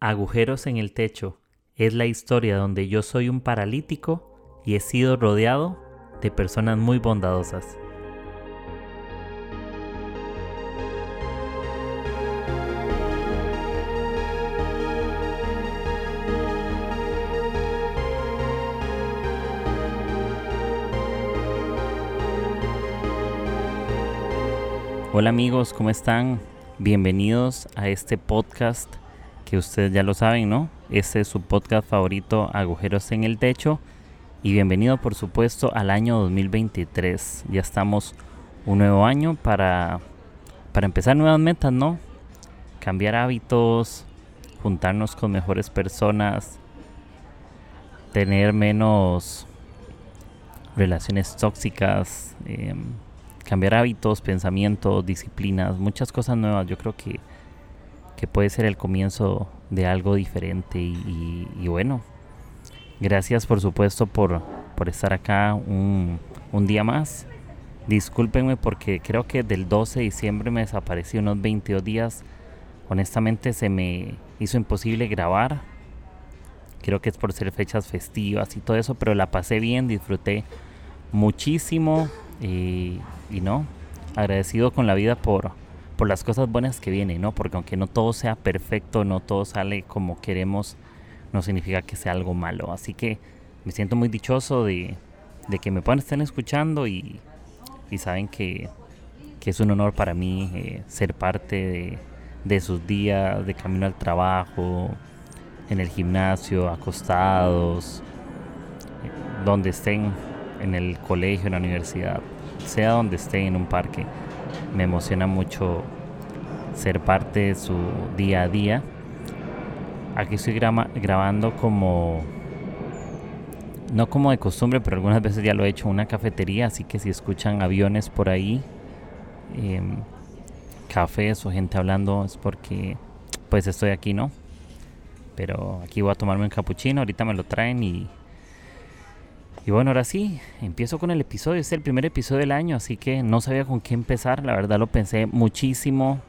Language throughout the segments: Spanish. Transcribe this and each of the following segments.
Agujeros en el techo es la historia donde yo soy un paralítico y he sido rodeado de personas muy bondadosas. Hola amigos, ¿cómo están? Bienvenidos a este podcast que ustedes ya lo saben, ¿no? Este es su podcast favorito, Agujeros en el Techo. Y bienvenido, por supuesto, al año 2023. Ya estamos un nuevo año para, para empezar nuevas metas, ¿no? Cambiar hábitos, juntarnos con mejores personas, tener menos relaciones tóxicas, em, cambiar hábitos, pensamientos, disciplinas, muchas cosas nuevas. Yo creo que que puede ser el comienzo de algo diferente y, bueno, gracias por supuesto por, por estar acá un, un, día más. Discúlpenme porque creo que del 12 de diciembre me desaparecí unos 22 días. Honestamente se me hizo imposible grabar. Creo que es por ser fechas festivas y todo eso, pero la pasé bien, disfruté muchísimo y, y no, agradecido con la vida por, por las cosas buenas que vienen, ¿no? Porque aunque no todo sea perfecto, no todo sale como queremos, no significa que sea algo malo. Así que me siento muy dichoso de, que me puedan estar escuchando y, saben que, es un honor para mí eh, ser parte de, sus días, de camino al trabajo, en el gimnasio, acostados, donde estén, en el colegio, en la universidad, sea donde estén, en un parque me emociona mucho ser parte de su día a día. Aquí estoy grabando como, no como de costumbre, pero algunas veces ya lo he hecho en una cafetería, así que si escuchan aviones por ahí, em, cafés o gente hablando, es porque pues estoy aquí, ¿no? Pero aquí voy a tomarme un capuchino, ahorita me lo traen y y bueno, ahora sí, empiezo con el episodio. Este es el primer episodio del año, así que no sabía con qué empezar. La verdad lo pensé muchísimo.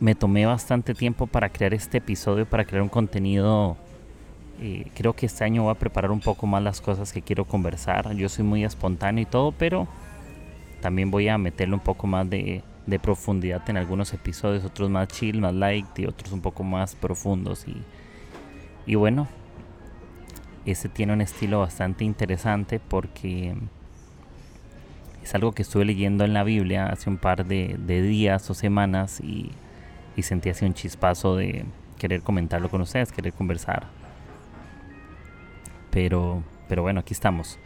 Me tomé bastante tiempo para crear este episodio, para crear un contenido. Eh, creo que este año voy a preparar un poco más las cosas que quiero conversar. Yo soy muy espontáneo y todo, pero también voy a meterle un poco más de, de profundidad en algunos episodios, otros más chill, más light y otros un poco más profundos. Y, y bueno, ese tiene un estilo bastante interesante porque es algo que estuve leyendo en la Biblia hace un par de, días o semanas y, sentí así un chispazo de querer comentarlo con ustedes, querer conversar. Pero, pero bueno, aquí estamos.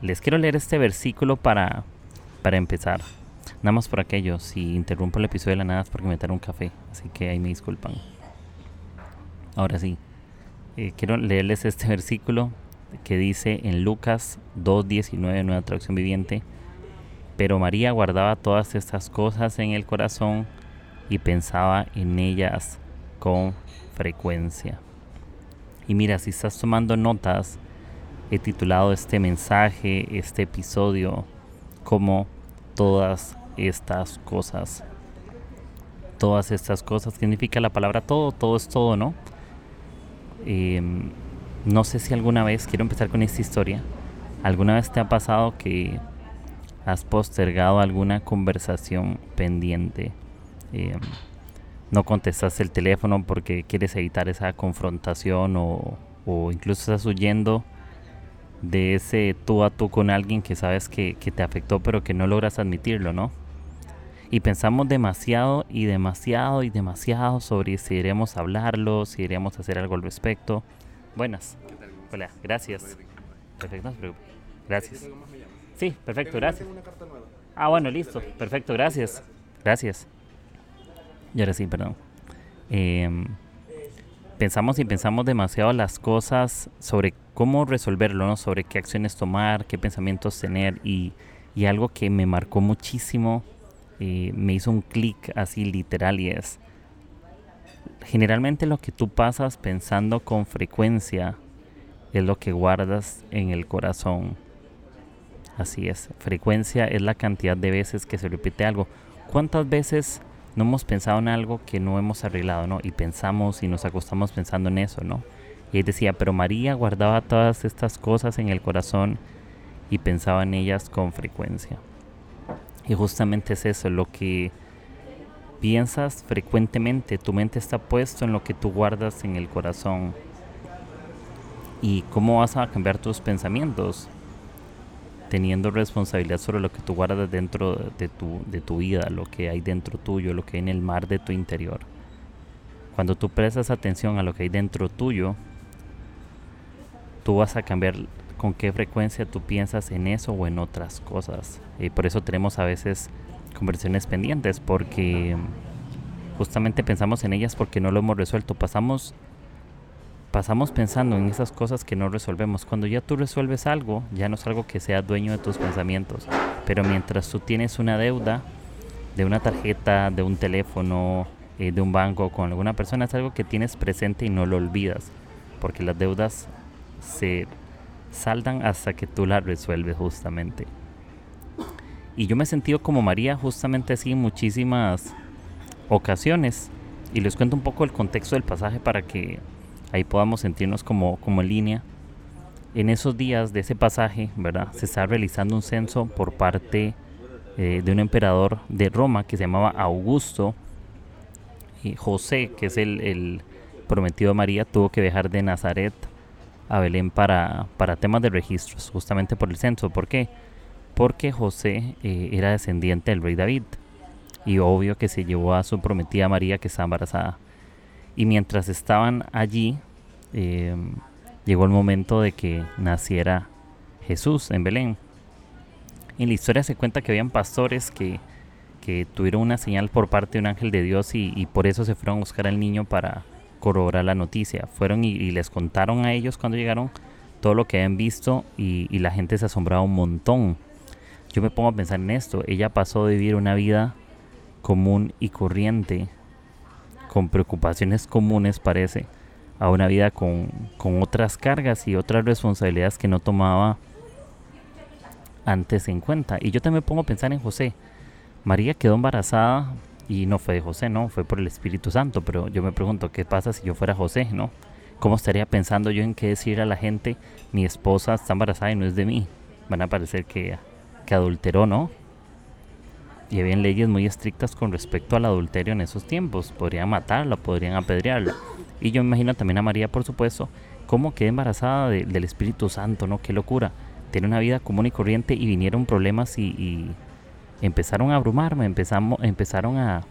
Les quiero leer este versículo para, para empezar. Nada más por aquello, si interrumpo el episodio de la nada es porque me un café, así que ahí me disculpan. Ahora sí, eh, quiero leerles este versículo que dice en Lucas 2.19, nueva traducción viviente, pero María guardaba todas estas cosas en el corazón y pensaba en ellas con frecuencia. Y mira, si estás tomando notas, he titulado este mensaje, este episodio, como todas estas cosas. Todas estas cosas significa la palabra todo, todo es todo, ¿no? Em, no sé si alguna vez, quiero empezar con esta historia, ¿alguna vez te ha pasado que has postergado alguna conversación pendiente? Em, no contestas el teléfono porque quieres evitar esa confrontación o, incluso estás huyendo de ese tú a tú con alguien que sabes que, que te afectó pero que no logras admitirlo, ¿no? Y pensamos demasiado y demasiado y demasiado sobre si iremos a hablarlo, si iremos a hacer algo al respecto. Buenas. Hola, gracias. Perfecto, Gracias. Sí, perfecto, gracias. Ah, bueno, listo. Perfecto, gracias. Gracias. Y ahora sí, perdón. Em, pensamos y pensamos demasiado las cosas sobre cómo resolverlo, ¿no? Sobre qué acciones tomar, qué pensamientos tener y, y algo que me marcó muchísimo me hizo un clic así literal y es, generalmente lo que tú pasas pensando con frecuencia es lo que guardas en el corazón. Así es, frecuencia es la cantidad de veces que se repite algo. ¿Cuántas veces no hemos pensado en algo que no hemos arreglado, ¿no? Y pensamos y nos acostamos pensando en eso, ¿no? Y él decía, pero María guardaba todas estas cosas en el corazón y pensaba en ellas con frecuencia. Y justamente es eso, lo que piensas frecuentemente, tu mente está puesto en lo que tú guardas en el corazón. ¿Y cómo vas a cambiar tus pensamientos? Teniendo responsabilidad sobre lo que tú guardas dentro de tu, de tu vida, lo que hay dentro tuyo, lo que hay en el mar de tu interior. Cuando tú prestas atención a lo que hay dentro tuyo, tú vas a cambiar con qué frecuencia tú piensas en eso o en otras cosas. Y por eso tenemos a veces conversaciones pendientes, porque justamente pensamos en ellas porque no lo hemos resuelto. Pasamos, pasamos pensando en esas cosas que no resolvemos. Cuando ya tú resuelves algo, ya no es algo que sea dueño de tus pensamientos. Pero mientras tú tienes una deuda de una tarjeta, de un teléfono, eh, de un banco con alguna persona, es algo que tienes presente y no lo olvidas. Porque las deudas se saldan hasta que tú las resuelves justamente. Y yo me he sentido como María justamente así en muchísimas ocasiones. Y les cuento un poco el contexto del pasaje para que ahí podamos sentirnos como, como en línea. En esos días de ese pasaje, ¿verdad? Se está realizando un censo por parte eh, de un emperador de Roma que se llamaba Augusto. Y José, que es el, el prometido de María, tuvo que viajar de Nazaret a Belén para, para temas de registros, justamente por el censo. ¿Por qué? Porque José eh, era descendiente del rey David. Y obvio que se llevó a su prometida María que está embarazada. Y mientras estaban allí, em, llegó el momento de que naciera Jesús en Belén. En la historia se cuenta que habían pastores que, que tuvieron una señal por parte de un ángel de Dios y, y por eso se fueron a buscar al niño para, corroborar la noticia. Fueron y, les contaron a ellos cuando llegaron todo lo que habían visto y, la gente se asombraba un montón. Yo me pongo a pensar en esto. Ella pasó de vivir una vida común y corriente, con preocupaciones comunes parece, a una vida con, con otras cargas y otras responsabilidades que no tomaba antes en cuenta. Y yo también me pongo a pensar en José. María quedó embarazada y no fue de José, no, fue por el Espíritu Santo. Pero yo me pregunto, ¿qué pasa si yo fuera José, no? ¿Cómo estaría pensando yo en qué decir a la gente, mi esposa está embarazada y no es de mí? Van a parecer que, que adulteró, ¿no? Y habían leyes muy estrictas con respecto al adulterio en esos tiempos. Podrían matarla, podrían apedrearla. Y yo me imagino también a María, por supuesto, cómo quedó embarazada del Espíritu Santo, ¿no? Qué locura. Tiene una vida común y corriente y vinieron problemas y empezaron a abrumarme, empezamos, empezaron a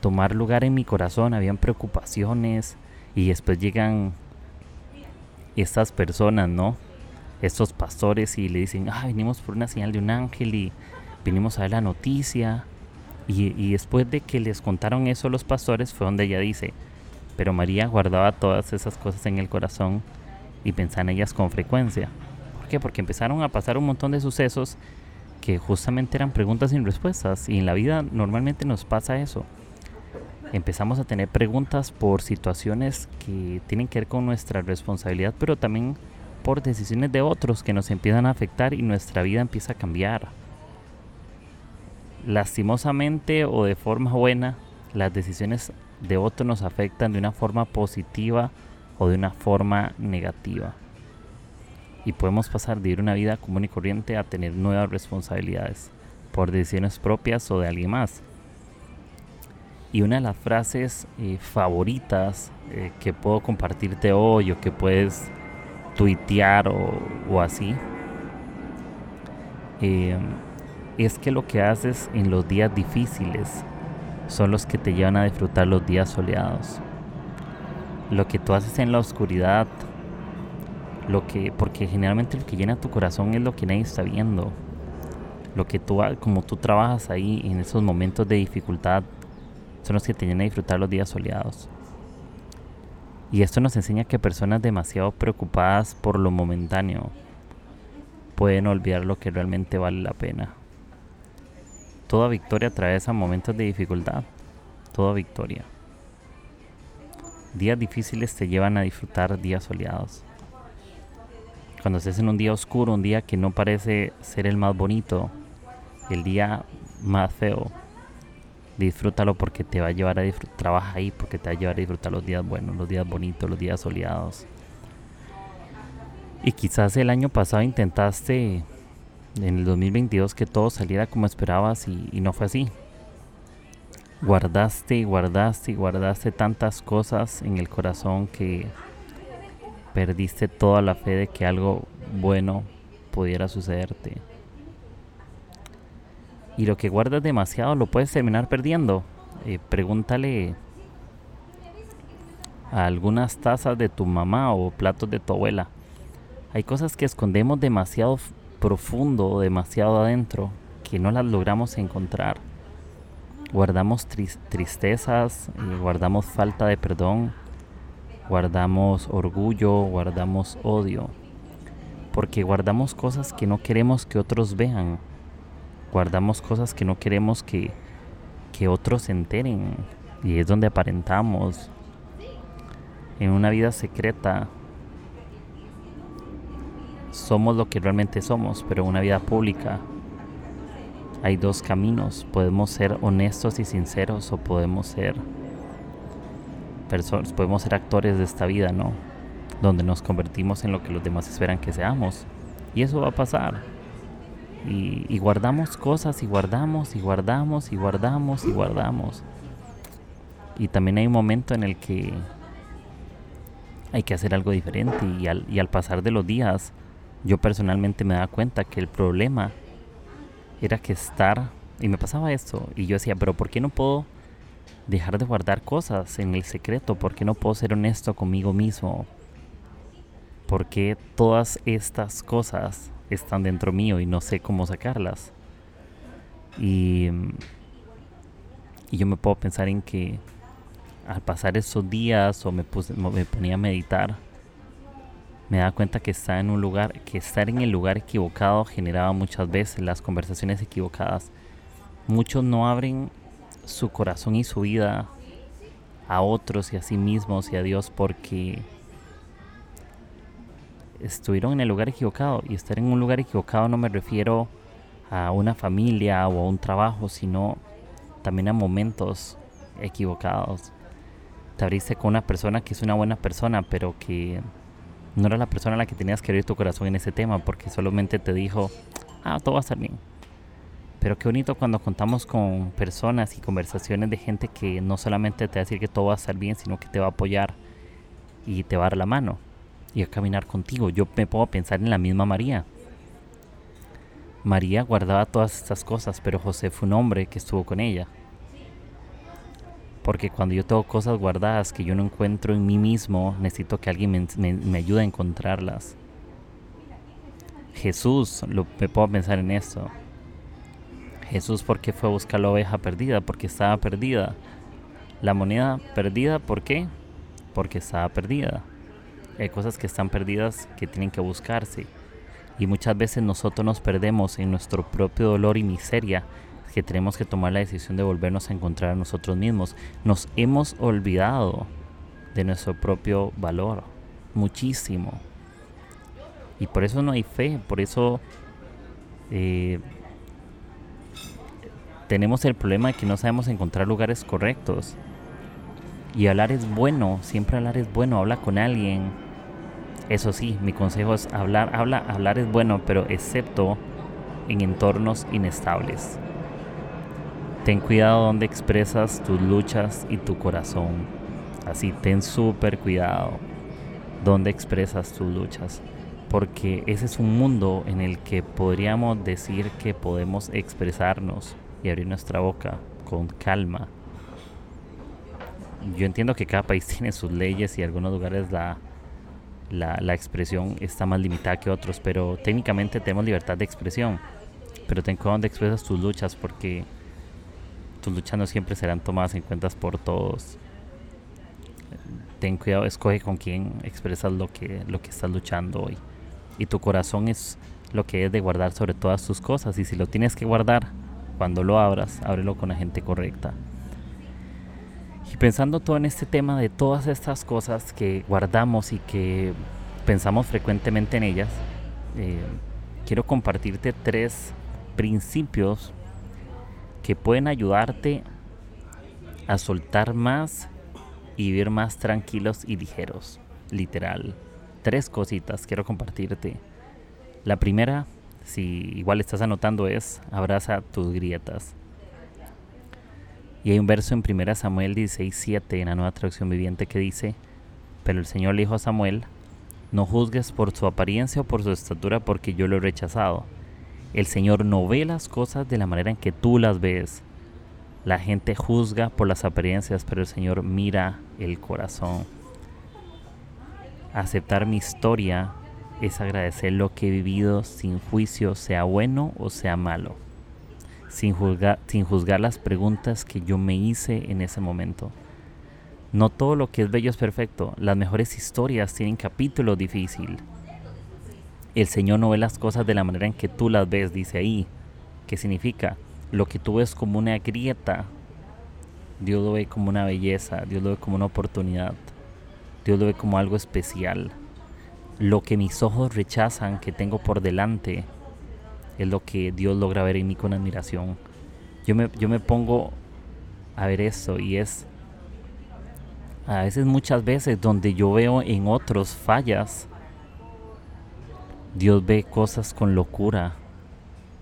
tomar lugar en mi corazón, habían preocupaciones y después llegan estas personas, ¿no? Estos pastores y le dicen, ah, venimos por una señal de un ángel y vinimos a ver la noticia. Y, y después de que les contaron eso los pastores fue donde ella dice, pero María guardaba todas esas cosas en el corazón y pensaba en ellas con frecuencia. ¿Por qué? Porque empezaron a pasar un montón de sucesos que justamente eran preguntas sin respuestas. Y en la vida normalmente nos pasa eso. Empezamos a tener preguntas por situaciones que tienen que ver con nuestra responsabilidad, pero también por decisiones de otros que nos empiezan a afectar y nuestra vida empieza a cambiar. Lastimosamente o de forma buena, las decisiones de otros nos afectan de una forma positiva o de una forma negativa y podemos pasar de vivir una vida común y corriente a tener nuevas responsabilidades por decisiones propias o de alguien más. Y una de las frases eh, favoritas eh, que puedo compartirte hoy o que puedes tuitear o, así, eh, es que lo que haces en los días difíciles son los que te llevan a disfrutar los días soleados. Lo que tú haces en la oscuridad lo que porque generalmente lo que llena tu corazón es lo que nadie está viendo. Lo que tú como tú trabajas ahí en esos momentos de dificultad son los que te llenan a disfrutar los días soleados. Y esto nos enseña que personas demasiado preocupadas por lo momentáneo pueden olvidar lo que realmente vale la pena. Toda victoria atraviesa momentos de dificultad toda victoria. Días difíciles te llevan a disfrutar días soleados cuando estés en un día oscuro, un día que no parece ser el más bonito, el día más feo, Disfrútalo porque te va a llevar a disfrutar. Trabaja ahí porque te va a llevar a disfrutar los días buenos, los días bonitos, los días soleados. Y quizás el año pasado intentaste en el 2022 que todo saliera como esperabas y, no fue así. Guardaste y guardaste y guardaste tantas cosas en el corazón que perdiste toda la fe de que algo bueno pudiera sucederte. Y lo que guardas demasiado lo puedes terminar perdiendo. Eh, pregúntale a algunas tazas de tu mamá o platos de tu abuela. Hay cosas que escondemos demasiado profundo, demasiado adentro, que no las logramos encontrar. Guardamos tristezas, eh, guardamos falta de perdón, guardamos orgullo, guardamos odio, porque guardamos cosas que no queremos que otros vean, guardamos cosas que no queremos que, que otros se enteren, y es donde aparentamos en una vida secreta. Somos lo que realmente somos, pero en una vida pública hay dos caminos. Podemos ser honestos y sinceros o podemos ser podemos ser actores de esta vida, ¿no? Donde nos convertimos en lo que los demás esperan que seamos. Y eso va a pasar. Y, guardamos cosas y guardamos y guardamos y guardamos y guardamos. Y también hay un momento en el que hay que hacer algo diferente y al, y al pasar de los días yo personalmente me daba cuenta que el problema era que estar, y me pasaba esto, y yo decía, pero ¿por qué no puedo dejar de guardar cosas en el secreto? ¿Por qué no puedo ser honesto conmigo mismo? ¿Por qué todas estas cosas están dentro mío y no sé cómo sacarlas? Y, y yo me puedo pensar en que al pasar esos días o me, puse, me ponía a meditar, me da cuenta que está en un lugar, que estar en el lugar equivocado generaba muchas veces las conversaciones equivocadas. Muchos no abren su corazón y su vida a otros y a sí mismos y a Dios porque estuvieron en el lugar equivocado. Y estar en un lugar equivocado no me refiero a una familia o a un trabajo, sino también a momentos equivocados. Te abriste con una persona que es una buena persona, pero que no era la persona a la que tenías que abrir tu corazón en ese tema, porque solamente te dijo, ah, todo va a estar bien. Pero qué bonito cuando contamos con personas y conversaciones de gente que no solamente te va a decir que todo va a estar bien, sino que te va a apoyar y te va a dar la mano y a caminar contigo. Yo me puedo pensar en la misma María. María guardaba todas estas cosas, pero José fue un hombre que estuvo con ella. Porque cuando yo tengo cosas guardadas que yo no encuentro en mí mismo, necesito que alguien me, ayude a encontrarlas. Jesús, lo, me puedo pensar en esto. Jesús, ¿por qué fue a buscar la oveja perdida? Porque estaba perdida. La moneda perdida, ¿por qué? Porque estaba perdida. Hay cosas que están perdidas que tienen que buscarse. Y muchas veces nosotros nos perdemos en nuestro propio dolor y miseria que tenemos que tomar la decisión de volvernos a encontrar a nosotros mismos. Nos hemos olvidado de nuestro propio valor, muchísimo. Y por eso no hay fe, por eso eh, tenemos el problema de que no sabemos encontrar lugares correctos. Y hablar es bueno, siempre hablar es bueno, habla con alguien. Eso sí, mi consejo es hablar, habla, hablar es bueno, pero excepto en entornos inestables. Ten cuidado donde expresas tus luchas y tu corazón. Así, ten súper cuidado donde expresas tus luchas. Porque ese es un mundo en el que podríamos decir que podemos expresarnos y abrir nuestra boca con calma. Yo entiendo que cada país tiene sus leyes y en algunos lugares la, la, la expresión está más limitada que otros, pero técnicamente tenemos libertad de expresión. Pero ten cuidado donde expresas tus luchas porque tus luchas no siempre serán tomadas en cuenta por todos. Ten cuidado, escoge con quién expresas lo que, lo que estás luchando hoy. Y tu corazón es lo que es de guardar sobre todas tus cosas. Y si lo tienes que guardar, cuando lo abras, ábrelo con la gente correcta. Y pensando todo en este tema de todas estas cosas que guardamos y que pensamos frecuentemente en ellas, eh, quiero compartirte tres principios que pueden ayudarte a soltar más y vivir más tranquilos y ligeros. Literal. Tres cositas quiero compartirte. La primera, si igual estás anotando, es abraza tus grietas. Y hay un verso en 1 Samuel 16:7 en la nueva traducción viviente que dice, pero el Señor le dijo a Samuel, no juzgues por su apariencia o por su estatura porque yo lo he rechazado. El Señor no ve las cosas de la manera en que tú las ves. La gente juzga por las apariencias, pero el Señor mira el corazón. Aceptar mi historia es agradecer lo que he vivido sin juicio, sea bueno o sea malo sin juzgar, sin juzgar las preguntas que yo me hice en ese momento. No todo lo que es bello es perfecto. Las mejores historias tienen capítulo difícil. El Señor no ve las cosas de la manera en que tú las ves, dice ahí. ¿Qué significa? Lo que tú ves como una grieta, Dios lo ve como una belleza, Dios lo ve como una oportunidad, Dios lo ve como algo especial. Lo que mis ojos rechazan que tengo por delante, es lo que Dios logra ver en mí con admiración. Yo me, yo me pongo a ver eso y es a veces muchas veces donde yo veo en otros fallas, Dios ve cosas con locura,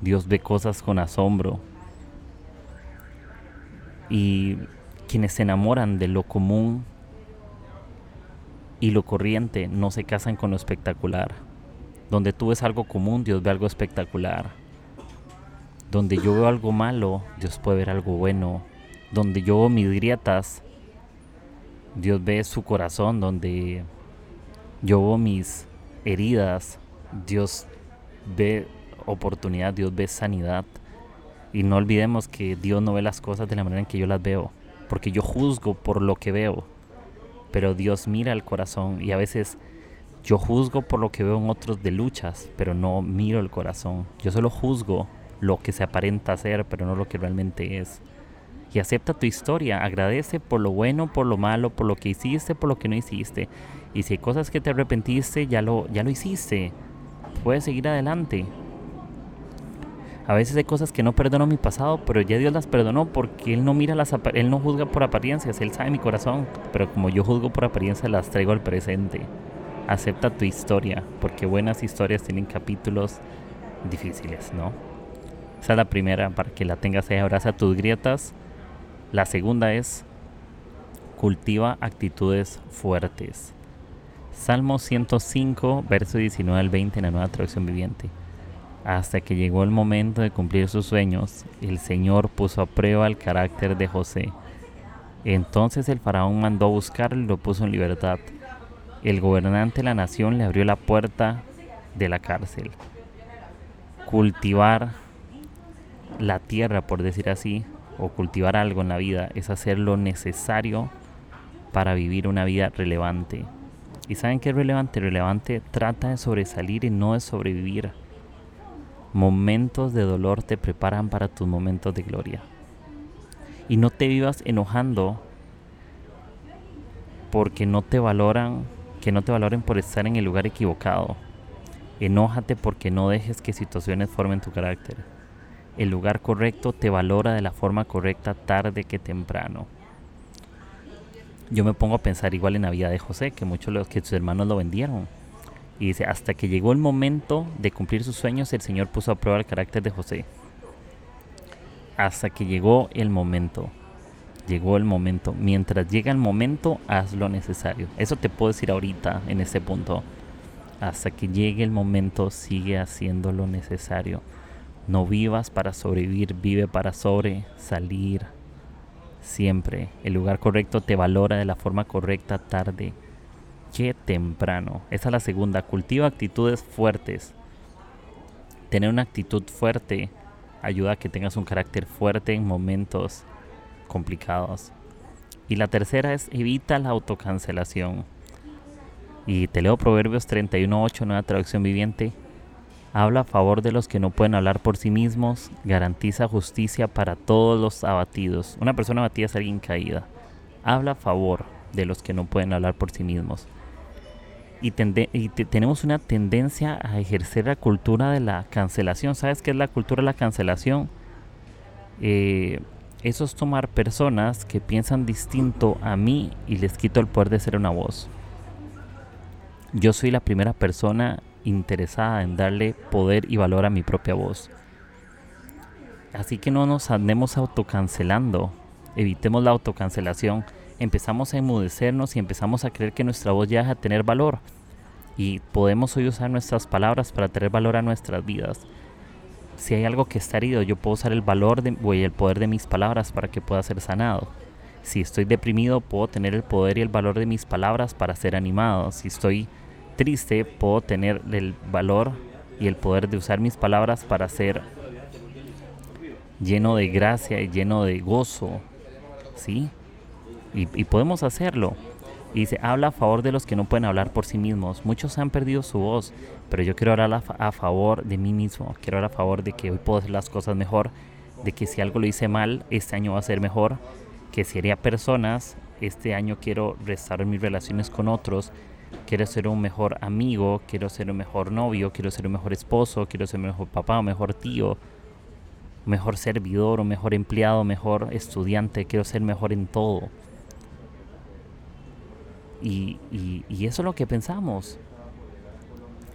Dios ve cosas con asombro. Y quienes se enamoran de lo común y lo corriente no se casan con lo espectacular. Donde tú ves algo común, Dios ve algo espectacular. Donde yo veo algo malo, Dios puede ver algo bueno. Donde yo veo mis grietas, Dios ve su corazón. Donde yo veo mis heridas, Dios ve oportunidad, Dios ve sanidad. Y no olvidemos que Dios no ve las cosas de la manera en que yo las veo. Porque yo juzgo por lo que veo. Pero Dios mira el corazón y a veces yo juzgo por lo que veo en otros de luchas, pero no miro el corazón. Yo solo juzgo lo que se aparenta ser, pero no lo que realmente es. Y acepta tu historia, agradece por lo bueno, por lo malo, por lo que hiciste, por lo que no hiciste. Y si hay cosas que te arrepentiste, ya lo, ya lo hiciste. Puedes seguir adelante. A veces hay cosas que no perdono mi pasado, pero ya Dios las perdonó porque Él no mira las Él no juzga por apariencias, Él sabe mi corazón. Pero como yo juzgo por apariencias, las traigo al presente acepta tu historia, porque buenas historias tienen capítulos difíciles, ¿no? Esa es la primera, para que la tengas ahí, abraza tus grietas. La segunda es, cultiva actitudes fuertes. Salmo 105, verso 19 al 20 en la nueva traducción viviente. Hasta que llegó el momento de cumplir sus sueños, el Señor puso a prueba el carácter de José. Entonces el faraón mandó buscarlo y lo puso en libertad el gobernante de la nación le abrió la puerta de la cárcel. Cultivar la tierra, por decir así, o cultivar algo en la vida, es hacer lo necesario para vivir una vida relevante. ¿Y saben qué es relevante? Relevante trata de sobresalir y no de sobrevivir. Momentos de dolor te preparan para tus momentos de gloria. Y no te vivas enojando porque no te valoran que no te valoren por estar en el lugar equivocado. Enójate porque no dejes que situaciones formen tu carácter. El lugar correcto te valora de la forma correcta tarde que temprano. Yo me pongo a pensar igual en la vida de José, que muchos de que sus hermanos lo vendieron. Y dice, hasta que llegó el momento de cumplir sus sueños, el Señor puso a prueba el carácter de José. Hasta que llegó el momento llegó el momento. Mientras llega el momento, haz lo necesario. Eso te puedo decir ahorita, en este punto. Hasta que llegue el momento, sigue haciendo lo necesario. No vivas para sobrevivir, vive para sobresalir. Siempre. El lugar correcto te valora de la forma correcta tarde que temprano. Esa es la segunda. Cultiva actitudes fuertes. Tener una actitud fuerte ayuda a que tengas un carácter fuerte en momentos complicados. Y la tercera es evita la autocancelación. Y te leo Proverbios 31.8, nueva traducción viviente. Habla a favor de los que no pueden hablar por sí mismos, garantiza justicia para todos los abatidos. Una persona abatida es alguien caída. Habla a favor de los que no pueden hablar por sí mismos. Y, tenemos una tendencia a ejercer la cultura de la cancelación. ¿Sabes qué es la cultura de la cancelación? Eh, Eso es tomar personas que piensan distinto a mí y les quito el poder de ser una voz. Yo soy la primera persona interesada en darle poder y valor a mi propia voz. Así que no nos andemos autocancelando, evitemos la autocancelación, empezamos a enmudecernos y empezamos a creer que nuestra voz ya deja de tener valor. Y podemos hoy usar nuestras palabras para tener valor a nuestras vidas. Si hay algo que está herido, yo puedo usar el valor de, el poder de mis palabras para que pueda ser sanado. Si estoy deprimido, puedo tener el poder y el valor de mis palabras para ser animado. Si estoy triste, puedo tener el valor y el poder de usar mis palabras para ser lleno de gracia y lleno de gozo. ¿Sí? Y, podemos hacerlo. Y dice, habla a favor de los que no pueden hablar por sí mismos. Muchos han perdido su voz, pero yo quiero hablar a, favor de mí mismo. Quiero hablar a favor de que hoy puedo hacer las cosas mejor. De que si algo lo hice mal, este año va a ser mejor. Que si haría personas, este año quiero restaurar mis relaciones con otros. Quiero ser un mejor amigo, quiero ser un mejor novio, quiero ser un mejor esposo, quiero ser un mejor papá, un mejor tío, un mejor servidor, un mejor empleado, mejor estudiante, quiero ser mejor en todo. Y, eso es lo que pensamos.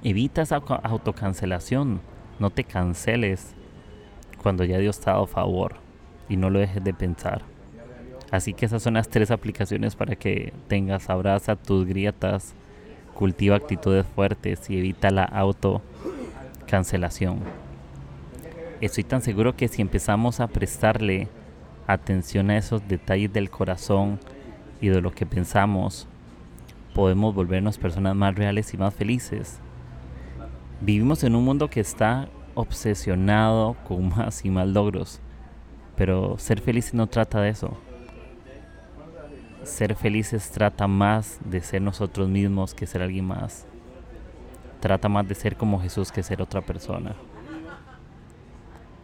Evita esa autocancelación. No te canceles cuando ya Dios te ha dado favor y no lo dejes de pensar. Así que esas son las tres aplicaciones para que tengas, abraza tus grietas, cultiva actitudes fuertes y evita la autocancelación. Estoy tan seguro que si empezamos a prestarle atención a esos detalles del corazón y de lo que pensamos, podemos volvernos personas más reales y más felices. Vivimos en un mundo que está obsesionado con más y más logros, pero ser feliz no trata de eso. Ser felices trata más de ser nosotros mismos que ser alguien más. Trata más de ser como Jesús que ser otra persona.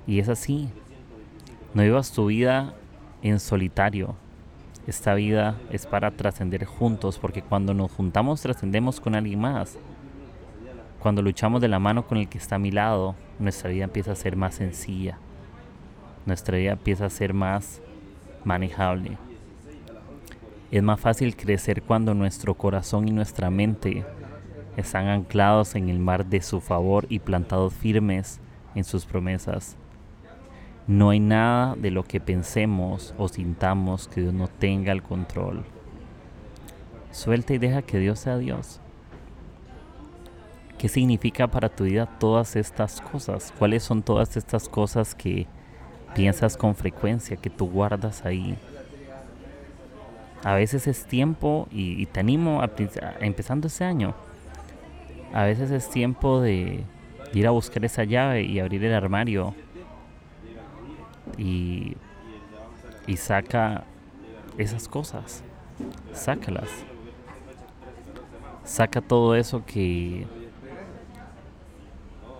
Y es así. No vivas tu vida en solitario, esta vida es para trascender juntos, porque cuando nos juntamos trascendemos con alguien más. Cuando luchamos de la mano con el que está a mi lado, nuestra vida empieza a ser más sencilla. Nuestra vida empieza a ser más manejable. Es más fácil crecer cuando nuestro corazón y nuestra mente están anclados en el mar de su favor y plantados firmes en sus promesas. No hay nada de lo que pensemos o sintamos que Dios no tenga el control. Suelta y deja que Dios sea Dios. ¿Qué significa para tu vida todas estas cosas? ¿Cuáles son todas estas cosas que piensas con frecuencia, que tú guardas ahí? A veces es tiempo, y, te animo a, empezando este año, a veces es tiempo de ir a buscar esa llave y abrir el armario y, y saca esas cosas. Sácalas. Saca todo eso que,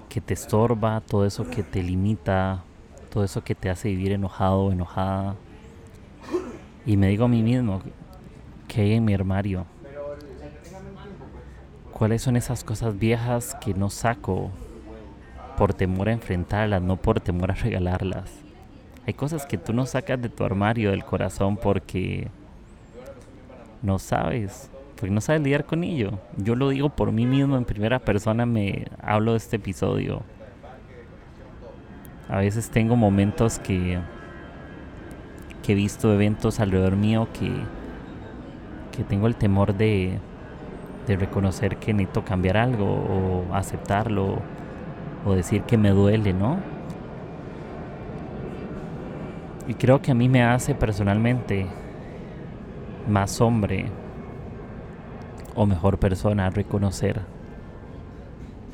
que te estorba, todo eso que te limita, todo eso que te hace vivir enojado o enojada. Y me digo a mí mismo, ¿qué hay en mi armario? ¿Cuáles son esas cosas viejas que no saco por temor a enfrentarlas, no por temor a regalarlas? Hay cosas que tú no sacas de tu armario, del corazón, porque no sabes, porque no sabes lidiar con ello. Yo lo digo por mí mismo, en primera persona me hablo de este episodio. A veces tengo momentos que, que he visto eventos alrededor mío que, que tengo el temor de, de reconocer que necesito cambiar algo o aceptarlo o decir que me duele, ¿no? Y creo que a mí me hace personalmente más hombre o mejor persona reconocer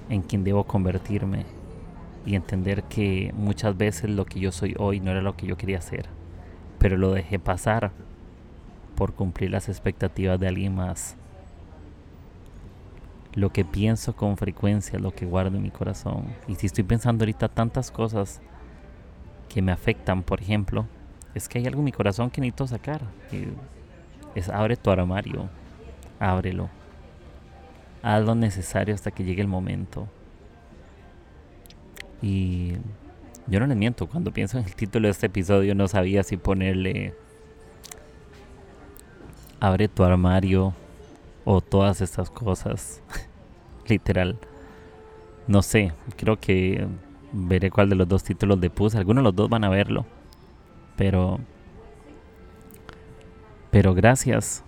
en quien debo convertirme y entender que muchas veces lo que yo soy hoy no era lo que yo quería ser, pero lo dejé pasar por cumplir las expectativas de alguien más. Lo que pienso con frecuencia, lo que guardo en mi corazón. Y si estoy pensando ahorita tantas cosas que me afectan, por ejemplo, es que hay algo en mi corazón que necesito sacar. es abre tu armario, ábrelo. Haz lo necesario hasta que llegue el momento. Y Yo no les miento, cuando pienso en el título de este episodio no sabía si ponerle Abre tu armario o todas estas cosas. Literal. No sé, creo que veré cuál de los dos títulos le puse. Algunos de los dos van a verlo. Pero pero gracias.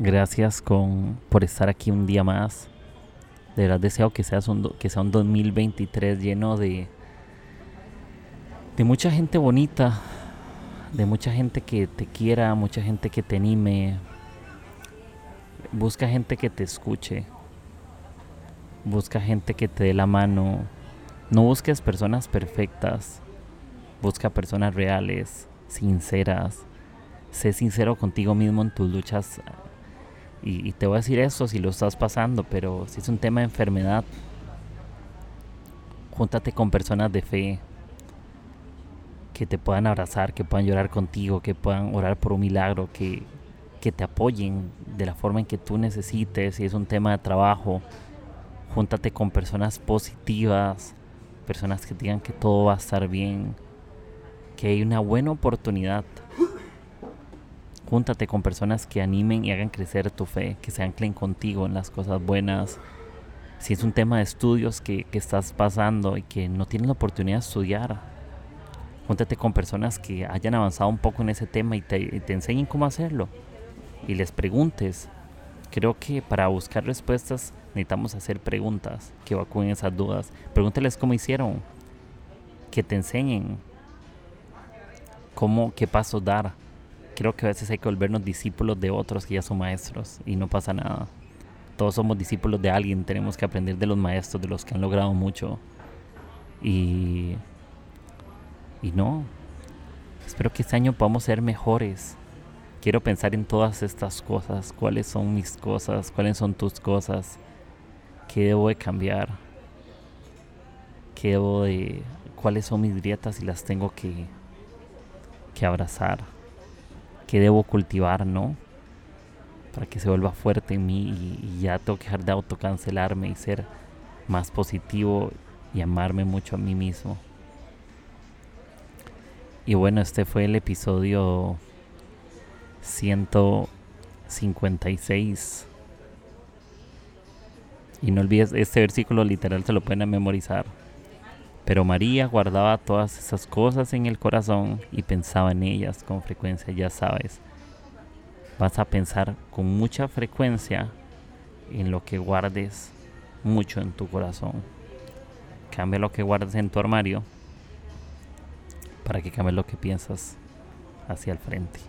Gracias con, por estar aquí un día más. De verdad deseo que, seas un, que sea un 2023 lleno de, de mucha gente bonita, de mucha gente que te quiera, mucha gente que te anime. Busca gente que te escuche. Busca gente que te dé la mano. No busques personas perfectas. Busca personas reales, sinceras. Sé sincero contigo mismo en tus luchas y, te voy a decir eso si lo estás pasando, pero si es un tema de enfermedad, júntate con personas de fe que te puedan abrazar, que puedan llorar contigo, que puedan orar por un milagro, que, que te apoyen de la forma en que tú necesites. Si es un tema de trabajo, júntate con personas positivas, personas que digan que todo va a estar bien, que hay una buena oportunidad Júntate con personas que animen y hagan crecer tu fe, que se anclen contigo en las cosas buenas. Si es un tema de estudios que, estás pasando y que no tienes la oportunidad de estudiar, júntate con personas que hayan avanzado un poco en ese tema y te, y te enseñen cómo hacerlo. Y les preguntes. Creo que para buscar respuestas necesitamos hacer preguntas que evacúen esas dudas. Pregúntales cómo hicieron, que te enseñen cómo, qué pasos dar creo que a veces hay que volvernos discípulos de otros que ya son maestros y no pasa nada. Todos somos discípulos de alguien, tenemos que aprender de los maestros, de los que han logrado mucho. Y, y no, espero que este año podamos ser mejores. Quiero pensar en todas estas cosas, cuáles son mis cosas, cuáles son tus cosas, qué debo de cambiar, qué debo de, cuáles son mis grietas y las tengo que, que abrazar que debo cultivar, ¿no? Para que se vuelva fuerte en mí y, ya tengo que dejar de autocancelarme y ser más positivo y amarme mucho a mí mismo. Y bueno, este fue el episodio 156. Y no olvides, este versículo literal se lo pueden memorizar. Pero María guardaba todas esas cosas en el corazón y pensaba en ellas con frecuencia, ya sabes. Vas a pensar con mucha frecuencia en lo que guardes mucho en tu corazón. Cambia lo que guardes en tu armario para que cambie lo que piensas hacia el frente.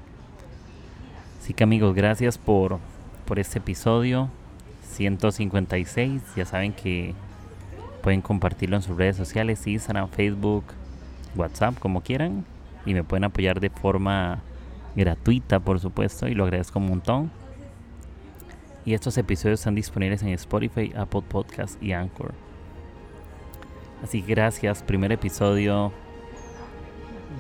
Así que amigos, gracias por, por este episodio 156. Ya saben que Pueden compartirlo en sus redes sociales, Instagram, Facebook, WhatsApp, como quieran. Y me pueden apoyar de forma gratuita, por supuesto, y lo agradezco un montón. Y estos episodios están disponibles en Spotify, Apple Podcast y Anchor. Así que gracias, primer episodio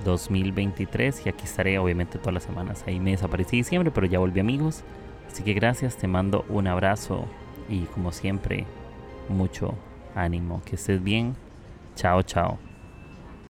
2023 y aquí estaré obviamente todas las semanas. Ahí me desaparecí diciembre, pero ya volví amigos. Así que gracias, te mando un abrazo y como siempre, mucho ánimo, que estés bien. Chao, chao.